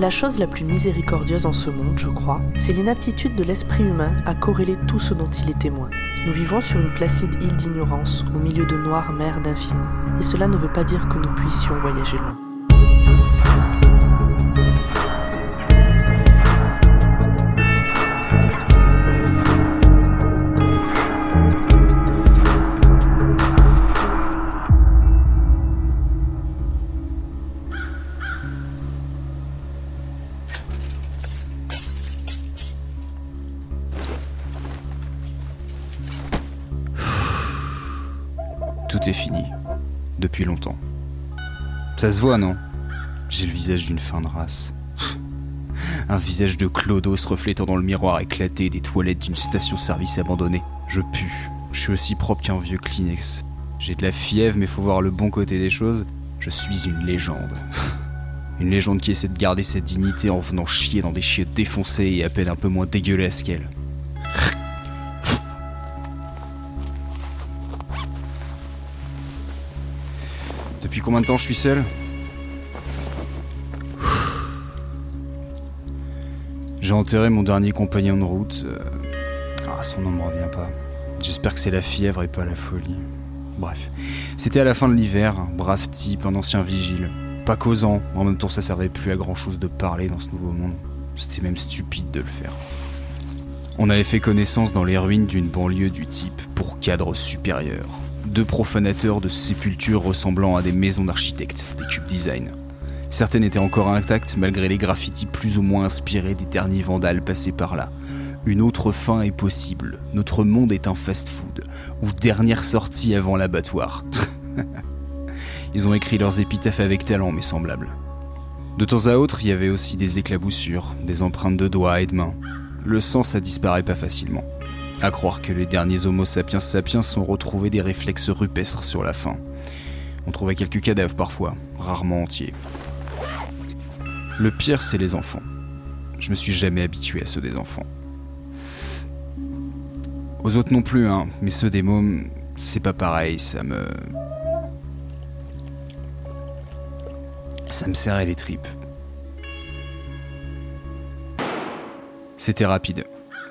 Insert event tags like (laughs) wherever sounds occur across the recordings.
La chose la plus miséricordieuse en ce monde, je crois, c'est l'inaptitude de l'esprit humain à corréler tout ce dont il est témoin. Nous vivons sur une placide île d'ignorance, au milieu de noires mers d'infini, et cela ne veut pas dire que nous puissions voyager loin. Tout est fini. Depuis longtemps. Ça se voit, non? J'ai le visage d'une fin de race. (laughs) Un visage de clodo se reflétant dans le miroir éclaté des toilettes d'une station-service abandonnée. Je pue. Je suis aussi propre qu'un vieux Kleenex. J'ai de la fièvre, mais faut voir le bon côté des choses. Je suis une légende. (laughs) Une légende qui essaie de garder sa dignité en venant chier dans des chiottes défoncées et à peine un peu moins dégueulasses qu'elle. Depuis combien de temps je suis seul J'ai enterré mon dernier compagnon de route. euh, Ah, son nom me revient pas. J'espère que c'est la fièvre et pas la folie. Bref, c'était à la fin de l'hiver, brave type, un ancien vigile. Pas causant, en même temps ça servait plus à grand chose de parler dans ce nouveau monde. C'était même stupide de le faire. On avait fait connaissance dans les ruines d'une banlieue du type pour cadre supérieur. Deux profanateurs de sépultures ressemblant à des maisons d'architectes, des cube design. Certaines étaient encore intactes malgré les graffitis plus ou moins inspirés des derniers vandales passés par là. Une autre fin est possible. Notre monde est un fast-food. Ou dernière sortie avant l'abattoir. (laughs) Ils ont écrit leurs épitaphes avec talent, mais semblables. De temps à autre, il y avait aussi des éclaboussures, des empreintes de doigts et de mains. Le sang, ça disparaît pas facilement. À croire que les derniers Homo sapiens sapiens ont retrouvé des réflexes rupestres sur la fin. On trouvait quelques cadavres parfois, rarement entiers. Le pire, c'est les enfants. Je me suis jamais habitué à ceux des enfants. Aux autres non plus, hein, mais ceux des mômes, c'est pas pareil, ça me. Ça me serrait les tripes. C'était rapide.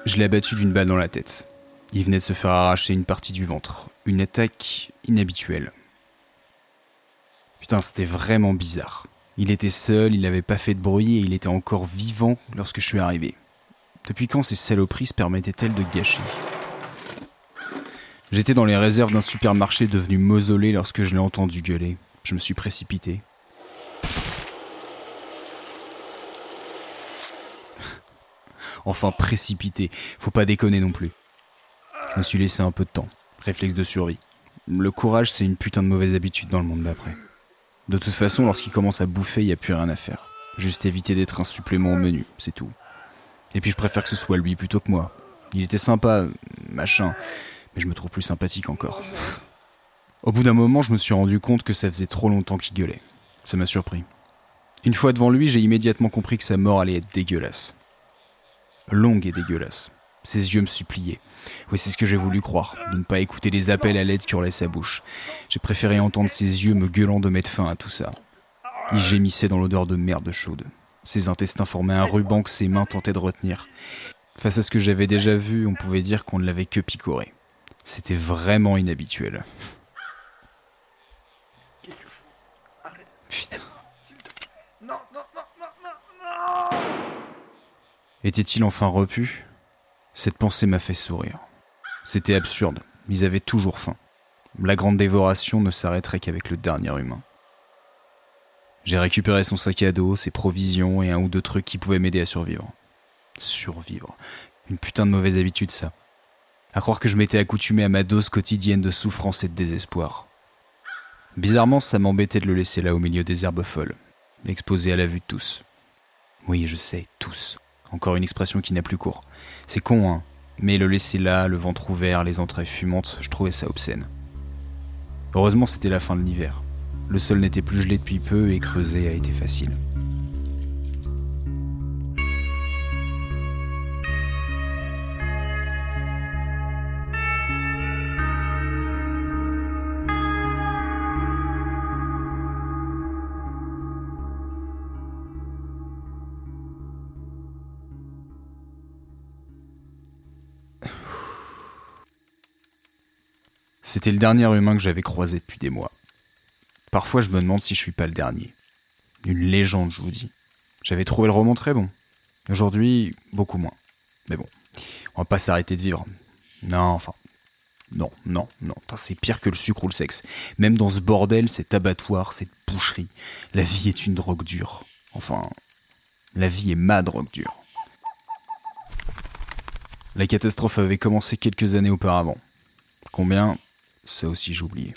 Je l'ai abattu d'une balle dans la tête. Il venait de se faire arracher une partie du ventre. Une attaque inhabituelle. Putain, c'était vraiment bizarre. Il était seul, il n'avait pas fait de bruit et il était encore vivant lorsque je suis arrivé. Depuis quand ces saloperies se permettaient-elles de gâcher? J'étais dans les réserves d'un supermarché devenu mausolée lorsque je l'ai entendu gueuler. Je me suis précipité. Enfin, précipité. Faut pas déconner non plus. Je me suis laissé un peu de temps. Réflexe de survie. Le courage, c'est une putain de mauvaise habitude dans le monde d'après. De toute façon, lorsqu'il commence à bouffer, y a plus rien à faire. Juste éviter d'être un supplément au menu, c'est tout. Et puis je préfère que ce soit lui plutôt que moi. Il était sympa, machin, mais je me trouve plus sympathique encore. Au bout d'un moment, je me suis rendu compte que ça faisait trop longtemps qu'il gueulait. Ça m'a surpris. Une fois devant lui, j'ai immédiatement compris que sa mort allait être dégueulasse. Longue et dégueulasse. Ses yeux me suppliaient. Oui, c'est ce que j'ai voulu croire, de ne pas écouter les appels à l'aide qui hurlaient sa bouche. J'ai préféré entendre ses yeux me gueulant de mettre fin à tout ça. Il gémissait dans l'odeur de merde chaude. Ses intestins formaient un ruban que ses mains tentaient de retenir. Face à ce que j'avais déjà vu, on pouvait dire qu'on ne l'avait que picoré. C'était vraiment inhabituel. Qu'est-ce que tu fous? Arrête, Putain. s'il te plaît. Non, non, non, non, non, non Était-il enfin repu? Cette pensée m'a fait sourire. C'était absurde. Ils avaient toujours faim. La grande dévoration ne s'arrêterait qu'avec le dernier humain. J'ai récupéré son sac à dos, ses provisions et un ou deux trucs qui pouvaient m'aider à survivre. Survivre. Une putain de mauvaise habitude, ça. À croire que je m'étais accoutumé à ma dose quotidienne de souffrance et de désespoir. Bizarrement, ça m'embêtait de le laisser là au milieu des herbes folles, exposé à la vue de tous. Oui, je sais, tous. Encore une expression qui n'a plus cours. C'est con, hein. Mais le laisser là, le ventre ouvert, les entrailles fumantes, je trouvais ça obscène. Heureusement, c'était la fin de l'hiver. Le sol n'était plus gelé depuis peu et creuser a été facile. C'était le dernier humain que j'avais croisé depuis des mois. Parfois, je me demande si je suis pas le dernier. Une légende, je vous dis. J'avais trouvé le roman très bon. Aujourd'hui, beaucoup moins. Mais bon, on va pas s'arrêter de vivre. Non, enfin. Non, non, non. C'est pire que le sucre ou le sexe. Même dans ce bordel, cet abattoir, cette boucherie, la vie est une drogue dure. Enfin, la vie est ma drogue dure. La catastrophe avait commencé quelques années auparavant. Combien? Ça aussi oublié.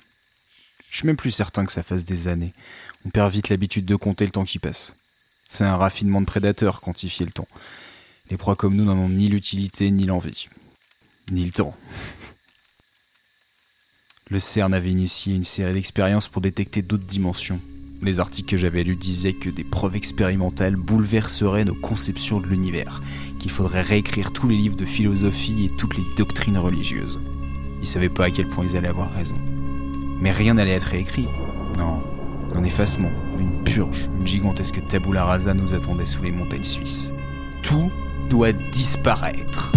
Je suis même plus certain que ça fasse des années. On perd vite l'habitude de compter le temps qui passe. C'est un raffinement de prédateurs, quantifier le temps. Les proies comme nous n'en ont ni l'utilité ni l'envie. Ni le temps. Le CERN avait initié une série d'expériences pour détecter d'autres dimensions. Les articles que j'avais lus disaient que des preuves expérimentales bouleverseraient nos conceptions de l'univers, qu'il faudrait réécrire tous les livres de philosophie et toutes les doctrines religieuses. Ils savaient pas à quel point ils allaient avoir raison. Mais rien n'allait être réécrit. Non, un effacement, une purge, une gigantesque tabula rasa nous attendait sous les montagnes suisses. Tout doit disparaître.